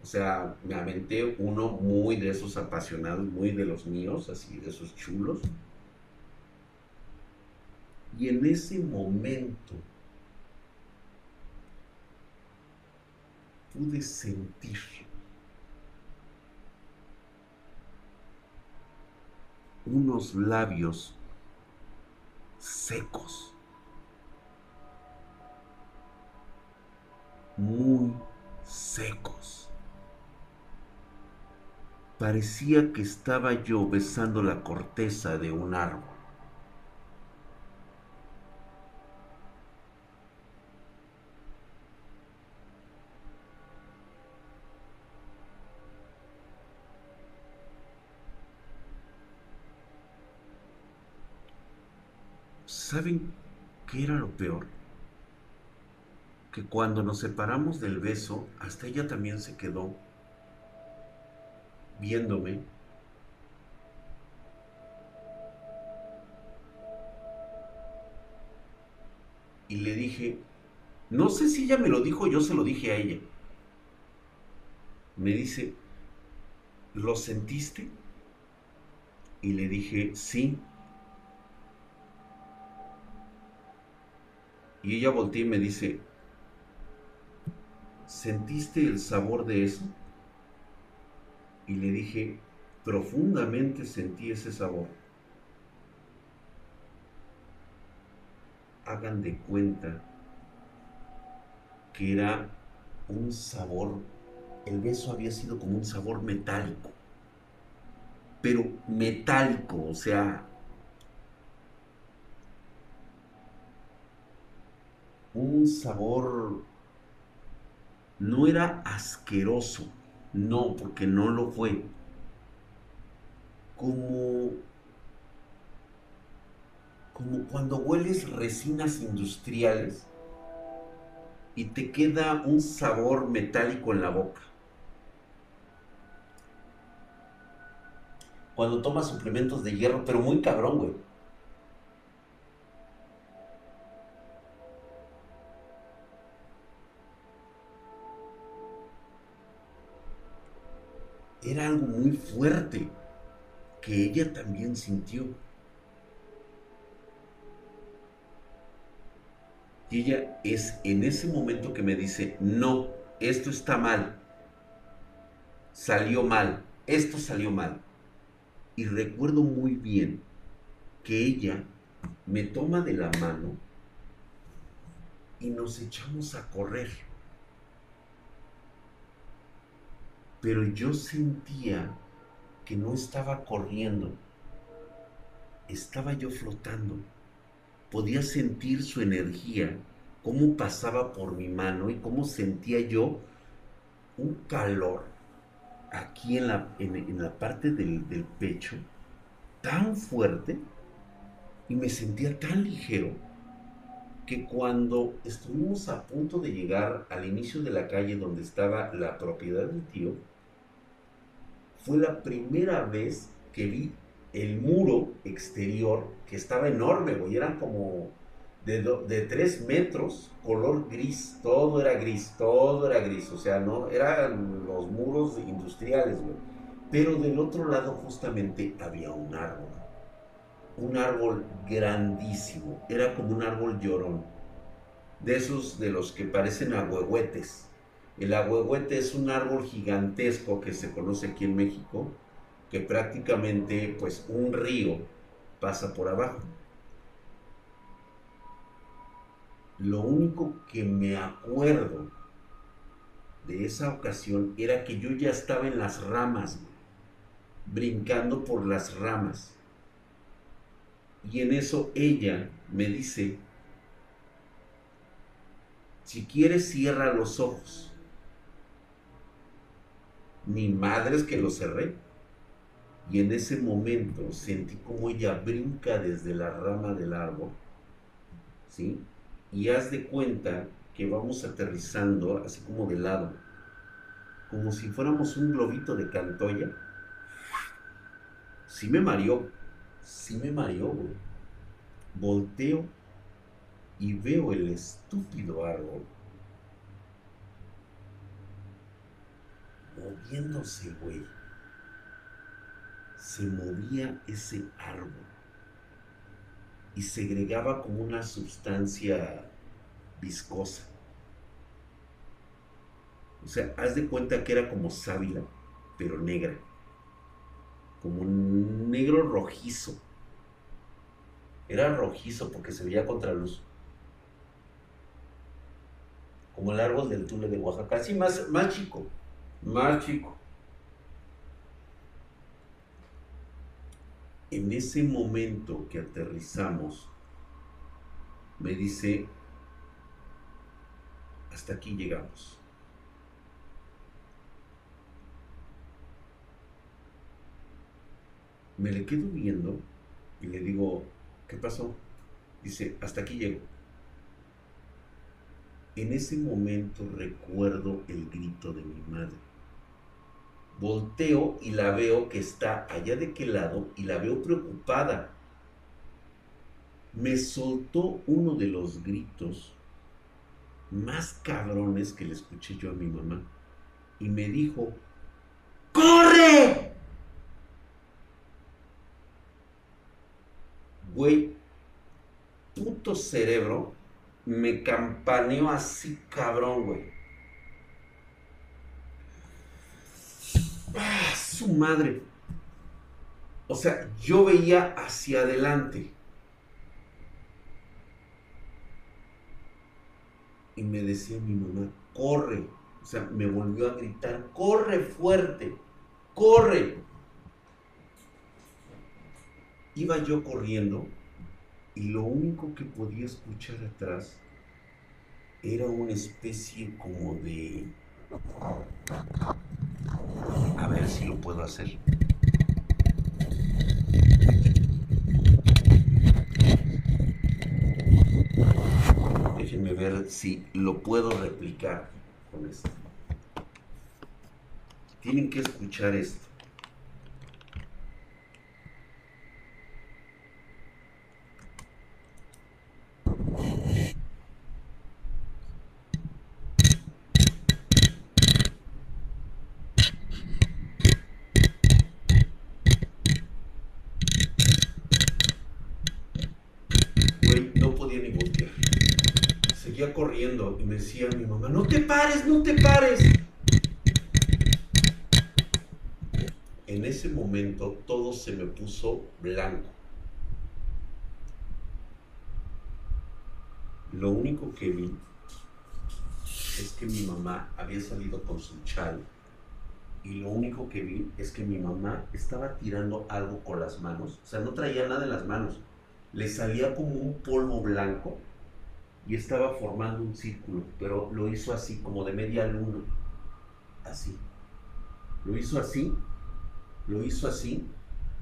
o sea, me aventé uno muy de esos apasionados, muy de los míos, así de esos chulos. Y en ese momento pude sentir unos labios secos, muy secos. Parecía que estaba yo besando la corteza de un árbol. ¿Saben qué era lo peor? Que cuando nos separamos del beso, hasta ella también se quedó viéndome. Y le dije, no sé si ella me lo dijo, yo se lo dije a ella. Me dice, ¿lo sentiste? Y le dije, sí. Y ella voltea y me dice, ¿sentiste el sabor de eso? Y le dije, profundamente sentí ese sabor. Hagan de cuenta que era un sabor, el beso había sido como un sabor metálico, pero metálico, o sea, un sabor, no era asqueroso, no, porque no lo fue, como, como cuando hueles resinas industriales y te queda un sabor metálico en la boca. Cuando tomas suplementos de hierro, pero muy cabrón, güey. Algo muy fuerte que ella también sintió. Y ella es en ese momento que me dice, no, esto está mal, salió mal, esto salió mal. Y recuerdo muy bien que ella me toma de la mano y nos echamos a correr. Pero yo sentía que no estaba corriendo, estaba yo flotando. Podía sentir su energía, cómo pasaba por mi mano y cómo sentía yo un calor aquí en la, en, la parte del, del pecho tan fuerte y me sentía tan ligero que cuando estuvimos a punto de llegar al inicio de la calle donde estaba la propiedad del tío, fue la primera vez que vi el muro exterior, que estaba enorme, güey, eran como de, de tres metros, color gris, todo era gris, todo era gris, o sea, no, eran los muros industriales, güey. Pero del otro lado justamente había un árbol, un árbol grandísimo, era como un árbol llorón, de esos de los que parecen ahuehuetes, el ahuehuete es un árbol gigantesco que se conoce aquí en México, que prácticamente pues un río pasa por abajo. Lo único que me acuerdo de esa ocasión era que yo ya estaba en las ramas, brincando por las ramas. Y en eso ella me dice, si quieres cierra los ojos ni madres que lo cerré. Y en ese momento sentí como ella brinca desde la rama del árbol, ¿sí? Y haz de cuenta que vamos aterrizando así como de lado, como si fuéramos un globito de cantoya. Sí me mareó, sí me mareó, Volteo y veo el estúpido árbol moviéndose, güey. Se movía ese árbol. y segregaba como una sustancia viscosa. O sea, haz de cuenta que era como sábila, pero negra. Como un negro rojizo. Era rojizo porque se veía contra luz. Como el árbol del Tule de Oaxaca. Así más, más chico. Más chico. En ese momento que aterrizamos, me dice, hasta aquí llegamos. Me le quedo viendo y le digo, ¿qué pasó? Dice, hasta aquí llego. En ese momento recuerdo el grito de mi madre. Volteo y la veo que está allá de qué lado y la veo preocupada. Me soltó uno de los gritos más cabrones que le escuché yo a mi mamá y me dijo, ¡Corre! Güey, puto cerebro, me campaneó así cabrón, güey. ¡Ah, su madre! O sea, yo veía hacia adelante. Y me decía mi mamá, corre. O sea, me volvió a gritar, corre fuerte, corre. Iba yo corriendo y lo único que podía escuchar atrás era una especie como de... A ver si lo puedo hacer. Déjenme ver si lo puedo replicar con esto. Tienen que escuchar esto. Y me decía mi mamá, no te pares, no te pares. En ese momento todo se me puso blanco. Lo único que vi es que mi mamá había salido con su chal y lo único que vi es que mi mamá estaba tirando algo con las manos, o sea, no traía nada en las manos, le salía como un polvo blanco y estaba formando un círculo, pero lo hizo así, como de media luna, así. Lo hizo así, lo hizo así,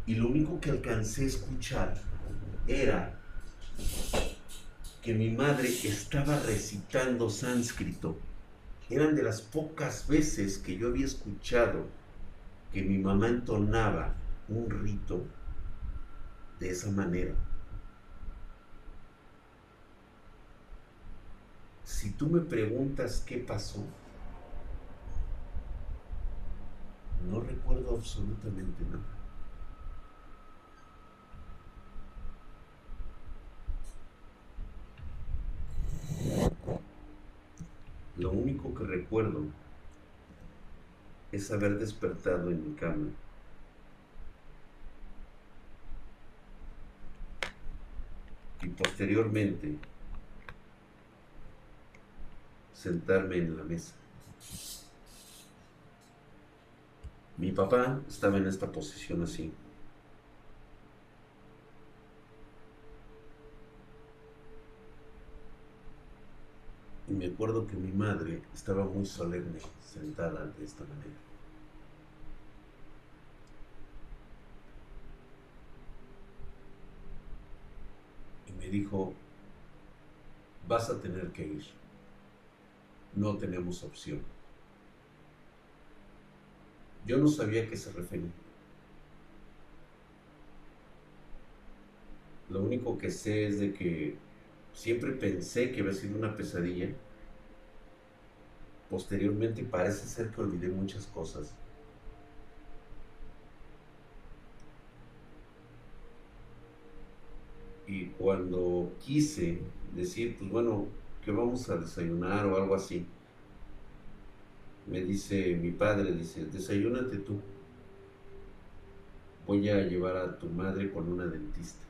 y lo único que alcancé a escuchar era que mi madre estaba recitando sánscrito. Eran de las pocas veces que yo había escuchado que mi mamá entonaba un rito de esa manera. Si tú me preguntas qué pasó, no recuerdo absolutamente nada. Lo único que recuerdo es haber despertado en mi cama. Y posteriormente sentarme en la mesa. Mi papá estaba en esta posición así. Y me acuerdo que mi madre estaba muy solemne, sentada de esta manera. Y me dijo, vas a tener que ir no tenemos opción. Yo no sabía a qué se refería. Lo único que sé es de que siempre pensé que había sido una pesadilla. Posteriormente parece ser que olvidé muchas cosas. Y cuando quise decir, pues bueno, que vamos a desayunar o algo así, me dice mi padre, dice, desayúnate tú. Voy a llevar a tu madre con una dentista.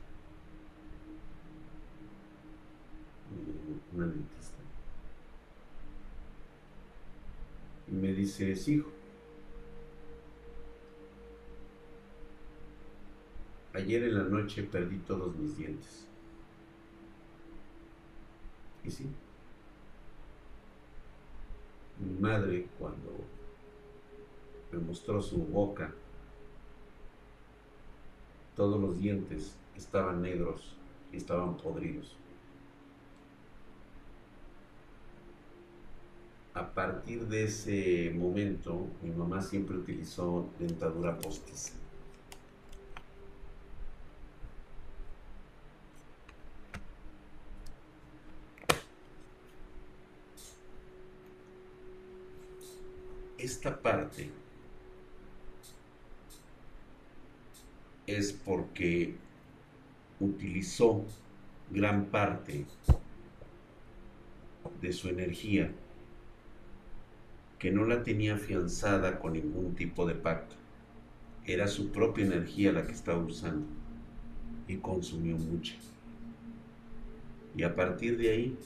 Una dentista. Y me dice, sí, hijo. Ayer en la noche perdí todos mis dientes. Y sí. Mi madre cuando me mostró su boca, todos los dientes estaban negros y estaban podridos. A partir de ese momento, mi mamá siempre utilizó dentadura postiza. Esta parte es porque utilizó gran parte de su energía que no la tenía afianzada con ningún tipo de pacto. Era su propia energía la que estaba usando y consumió mucho. Y a partir de ahí,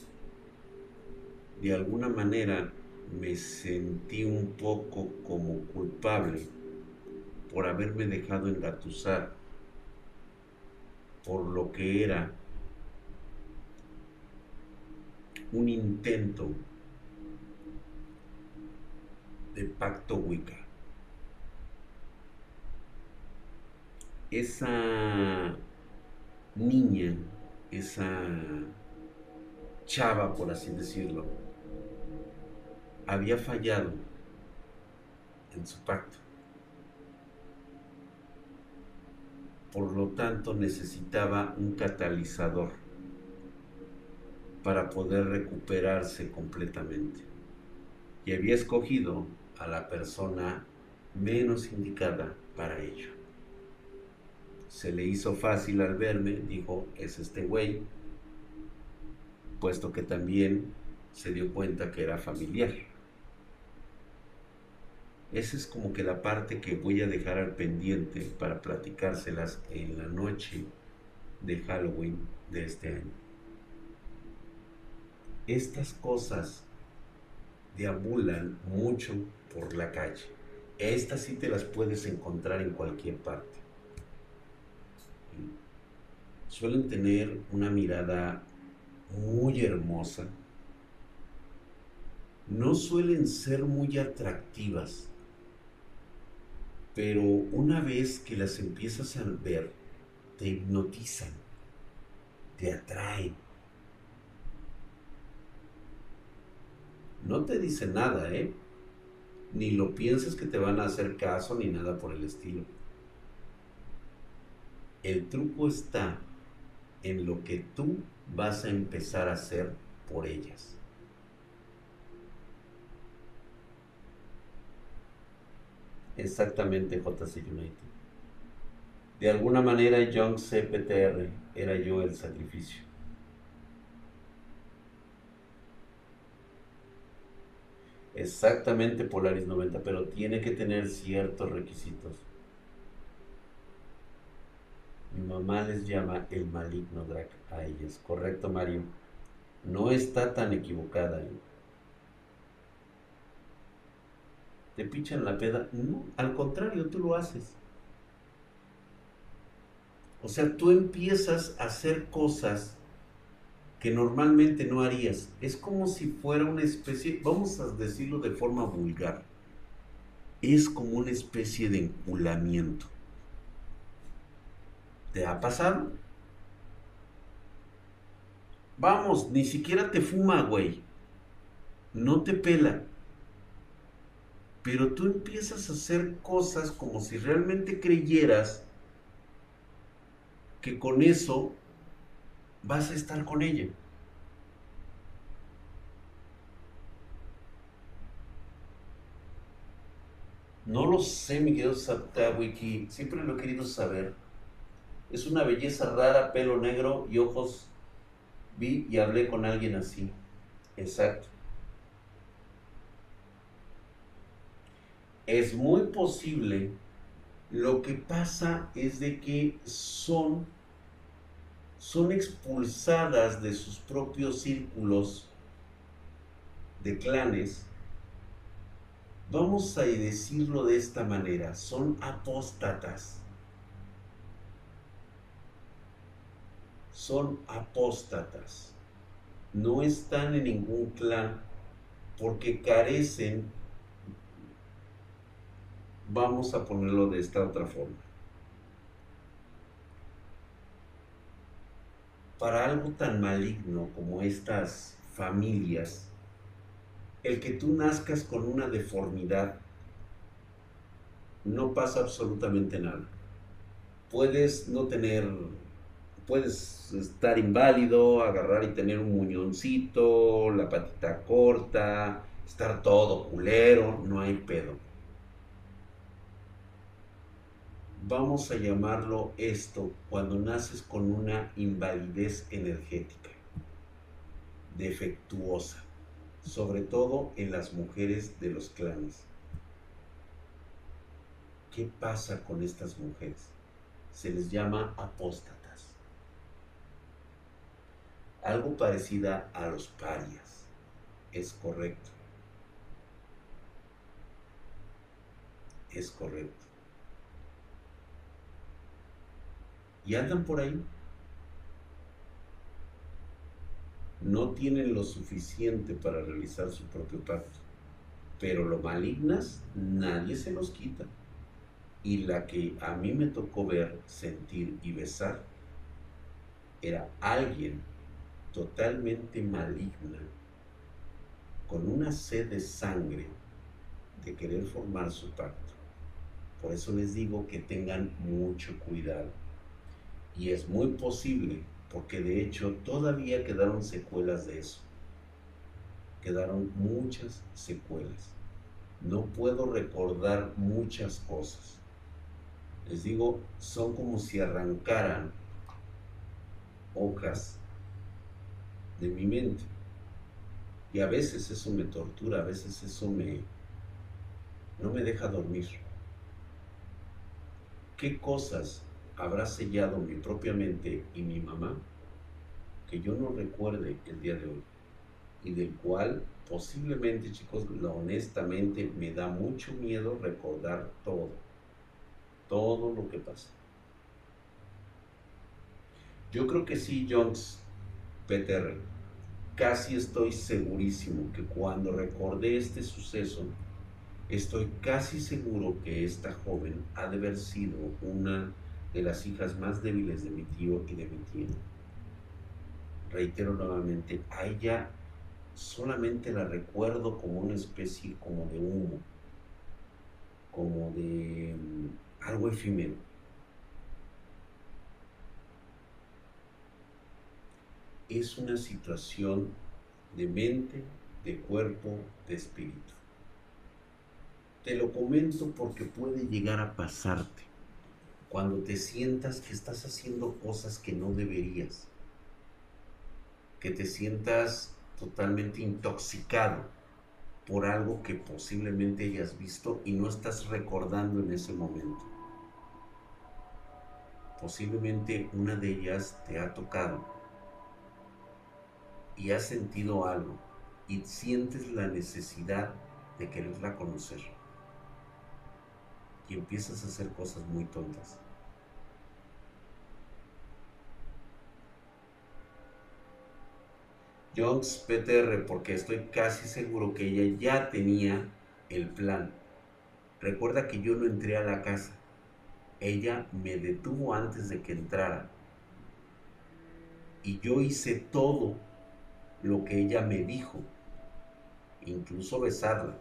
de alguna manera, me sentí un poco como culpable por haberme dejado engatusar por lo que era un intento de pacto Wicca. Esa niña, esa chava, por así decirlo, había fallado en su pacto. Por lo tanto, necesitaba un catalizador para poder recuperarse completamente. Y había escogido a la persona menos indicada para ello. Se le hizo fácil al verme, dijo, es este güey, puesto que también se dio cuenta que era familiar. Esa es como que la parte que voy a dejar al pendiente para platicárselas en la noche de Halloween de este año. Estas cosas deambulan mucho por la calle. Estas sí te las puedes encontrar en cualquier parte. Suelen tener una mirada muy hermosa. No suelen ser muy atractivas pero una vez que las empiezas a ver, te hipnotizan, te atraen. No te dicen nada, ¿eh? Ni lo pienses que te van a hacer caso ni nada por el estilo. El truco está en lo que tú vas a empezar a hacer por ellas. Exactamente, JC United. De alguna manera, Young CPTR era yo el sacrificio. Exactamente Polaris 90, pero tiene que tener ciertos requisitos. Mi mamá les llama el maligno drag a ellas. Correcto, Mario. No está tan equivocada. ¿eh? Te pichan la peda. No, al contrario, tú lo haces. O sea, tú empiezas a hacer cosas que normalmente no harías. Es como si fuera una especie, vamos a decirlo de forma vulgar, es como una especie de enculamiento. ¿Te ha pasado? Vamos, ni siquiera te fuma, güey. No te pela pero tú empiezas a hacer cosas como si realmente creyeras que con eso vas a estar con ella. No lo sé, mi querido Wiki. Siempre lo he querido saber. Es una belleza rara, pelo negro y ojos. Vi y hablé con alguien así. Exacto. Es muy posible. Lo que pasa es de que son son expulsadas de sus propios círculos de clanes, vamos a decirlo de esta manera, son apóstatas. Son apóstatas. No están en ningún clan porque carecen, vamos a ponerlo de esta otra forma para algo tan maligno como estas familias, el que tú nazcas con una deformidad, no pasa absolutamente nada. Puedes no tener, puedes estar inválido, agarrar y tener un muñoncito, la patita corta, estar todo culero, no hay pedo vamos a llamarlo esto cuando naces con una invalidez energética, defectuosa, sobre todo en las mujeres de los clanes. ¿Qué pasa con estas mujeres? Se les llama apóstatas. Algo parecida a los parias. Es correcto. Es correcto. Y andan por ahí. No tienen lo suficiente para realizar su propio pacto, pero lo malignas nadie se los quita. Y la que a mí me tocó ver, sentir y besar era alguien totalmente maligna, con una sed de sangre de querer formar su pacto. Por eso les digo que tengan mucho cuidado. Y es muy posible, porque de hecho todavía quedaron secuelas de eso. Quedaron muchas secuelas. No puedo recordar muchas cosas. Les digo, son como si arrancaran hojas de mi mente. Y a veces eso me tortura, a veces eso me no me deja dormir. ¿Qué cosas habrá sellado mi propia mente y mi mamá que yo no recuerde el día de hoy y del cual posiblemente chicos honestamente me da mucho miedo recordar todo todo lo que pasa yo creo que sí Jones Peter casi estoy segurísimo que cuando recordé este suceso estoy casi seguro que esta joven ha de haber sido una de las hijas más débiles de mi tío y de mi tía. Reitero nuevamente, a ella solamente la recuerdo como una especie como de humo, como de mm, algo efímero. Es una situación de mente, de cuerpo, de espíritu. Te lo comento porque puede llegar a pasarte cuando te sientas que estás haciendo cosas que no deberías, que te sientas totalmente intoxicado por algo que posiblemente hayas visto y no estás recordando en ese momento. Posiblemente una de ellas te ha tocado y has sentido algo y sientes la necesidad de quererla conocer y empiezas a hacer cosas muy tontas. Jones PTR, porque estoy casi seguro que ella ya tenía el plan. Recuerda que yo no entré a la casa. Ella me detuvo antes de que entrara. Y yo hice todo lo que ella me dijo, incluso besarla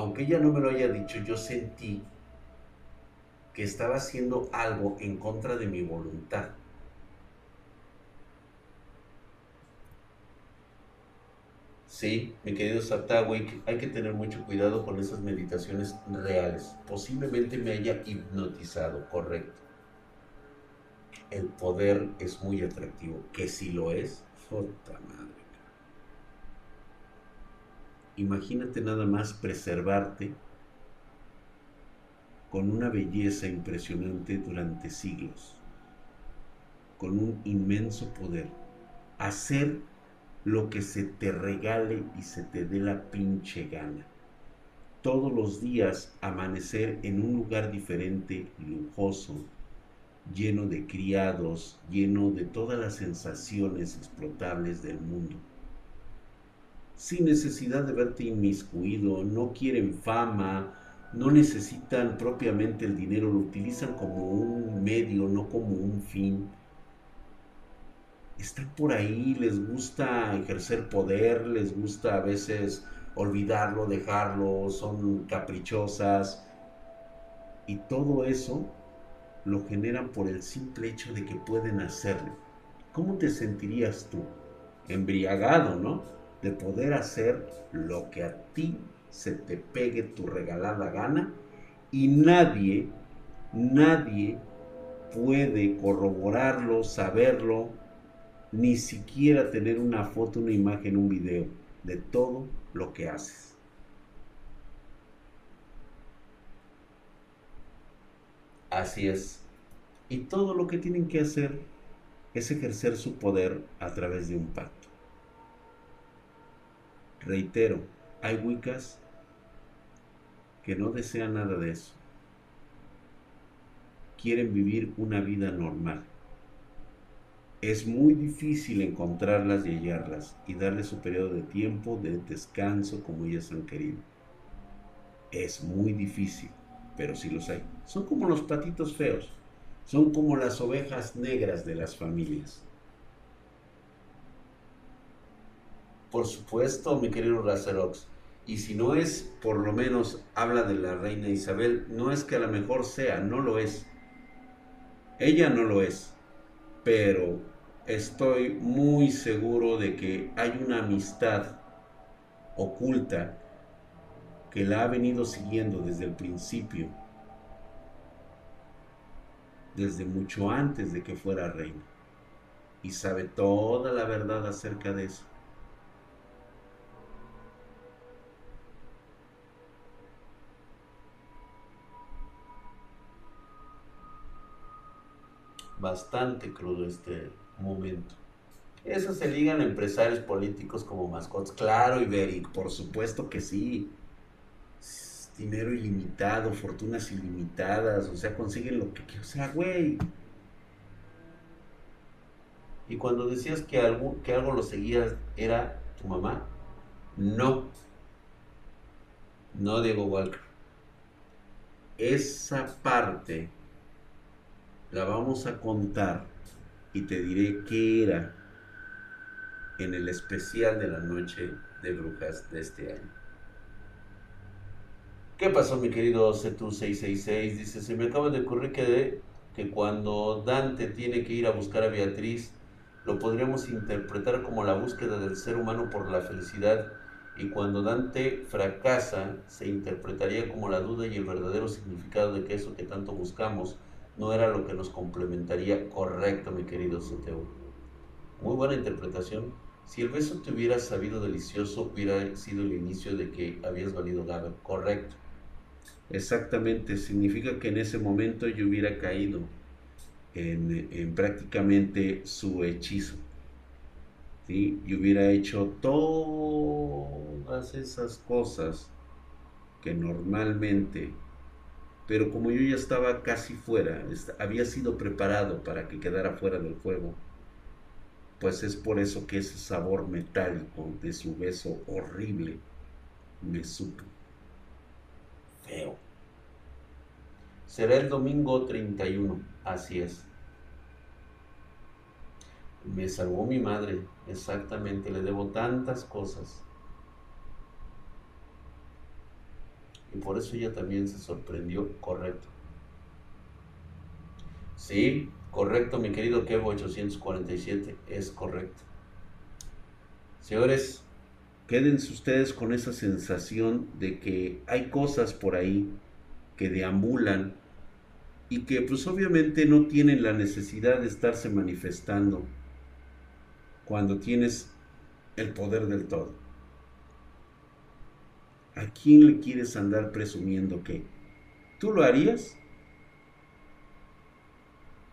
aunque ella no me lo haya dicho, yo sentí que estaba haciendo algo en contra de mi voluntad. Sí, mi querido Satawik, hay que tener mucho cuidado con esas meditaciones reales. Posiblemente me haya hipnotizado, correcto. El poder es muy atractivo, que si lo es, puta madre. Imagínate nada más preservarte con una belleza impresionante durante siglos, con un inmenso poder. Hacer lo que se te regale y se te dé la pinche gana. Todos los días amanecer en un lugar diferente, lujoso, lleno de criados, lleno de todas las sensaciones explotables del mundo. Sin necesidad de verte inmiscuido, no quieren fama, no necesitan propiamente el dinero, lo utilizan como un medio, no como un fin están por ahí, les gusta ejercer poder, les gusta a veces olvidarlo, dejarlo, son caprichosas. Y todo eso lo generan por el simple hecho de que pueden hacerlo. ¿Cómo te sentirías tú? Embriagado, ¿no? De poder hacer lo que a ti se te pegue tu regalada gana y nadie, nadie puede corroborarlo, saberlo, ni siquiera tener una foto, una imagen, un video de todo lo que haces. Así es. Y todo lo que tienen que hacer es ejercer su poder a través de un pacto. Reitero, hay Wiccas que no desean nada de eso. Quieren vivir una vida normal es muy difícil encontrarlas y hallarlas y darles su periodo de tiempo de descanso como ellas han querido. Es muy difícil, pero sí los hay. Son como los patitos feos, son como las ovejas negras de las familias. Por supuesto, mi querido Racerox, y si no es, por lo menos habla de la reina Isabel, no es que a lo mejor sea, no lo es. Ella no lo es, pero estoy muy seguro de que hay una amistad oculta que la ha venido siguiendo desde el principio, desde mucho antes de que fuera reina, y sabe toda la verdad acerca de eso. Bastante crudo este momento. Eso se ligan a empresarios políticos como mascotas. Claro, Iberic, por supuesto que sí. Dinero ilimitado, fortunas ilimitadas, o sea, consiguen lo que O sea, güey. Y cuando decías que algo, que algo lo seguías, ¿era tu mamá? No. No, Diego Walker. Esa parte la vamos a contar y te diré qué era en el especial de la noche de brujas de este año. ¿Qué pasó, mi querido C2666? Dice, se me acaba de ocurrir que, que cuando Dante tiene que ir a buscar a Beatriz, lo podríamos interpretar como la búsqueda del ser humano por la felicidad y cuando Dante fracasa, se interpretaría como la duda y el verdadero significado de que eso que tanto buscamos no era lo que nos complementaría correcto, mi querido CTU. Muy buena interpretación. Si el beso te hubiera sabido delicioso, hubiera sido el inicio de que habías valido Gaber. Correcto. Exactamente, significa que en ese momento yo hubiera caído en, en prácticamente su hechizo. ¿sí? Y hubiera hecho todas esas cosas que normalmente pero como yo ya estaba casi fuera, había sido preparado para que quedara fuera del fuego, pues es por eso que ese sabor metálico de su beso horrible me supo feo. Será el domingo 31, así es. Me salvó mi madre, exactamente, le debo tantas cosas. Y por eso ella también se sorprendió, correcto. Sí, correcto, mi querido Kevo 847, es correcto. Señores, quédense ustedes con esa sensación de que hay cosas por ahí que deambulan y que pues obviamente no tienen la necesidad de estarse manifestando cuando tienes el poder del todo. ¿A quién le quieres andar presumiendo que tú lo harías?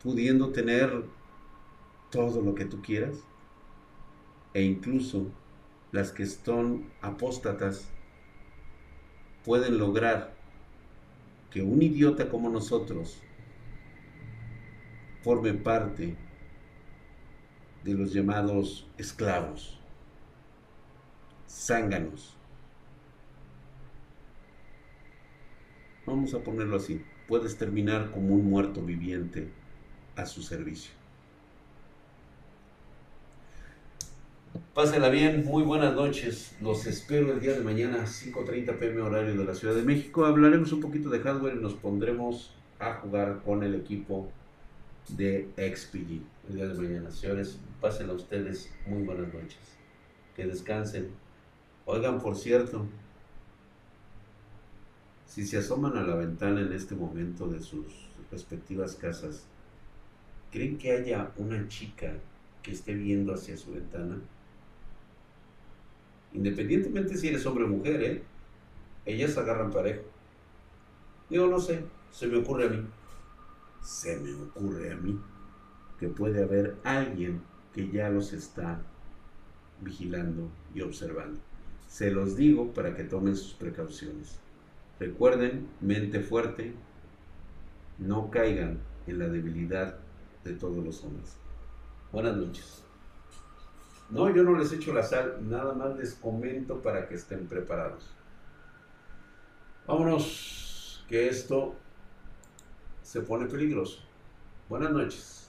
Pudiendo tener todo lo que tú quieras e incluso las que son apóstatas pueden lograr que un idiota como nosotros forme parte de los llamados esclavos, zánganos. Vamos a ponerlo así, puedes terminar como un muerto viviente a su servicio. Pásenla bien, muy buenas noches. Los espero el día de mañana, 5.30 pm horario de la Ciudad de México. Hablaremos un poquito de hardware y nos pondremos a jugar con el equipo de XPG el día de mañana. Señores, pásenla ustedes muy buenas noches. Que descansen. Oigan, por cierto, si se asoman a la ventana en este momento de sus respectivas casas, ¿creen que haya una chica que esté viendo hacia su ventana? Independientemente si eres hombre o mujer, ¿eh? Ellas agarran parejo. Digo, no sé, se me ocurre a mí. Se me ocurre a mí que puede haber alguien que ya los está vigilando y observando. Se los digo para que tomen sus precauciones. Recuerden, mente fuerte, no caigan en la debilidad de todos los hombres. Buenas noches. No, yo no les echo la sal, nada más les comento para que estén preparados. Vámonos, que esto se pone peligroso. Buenas noches.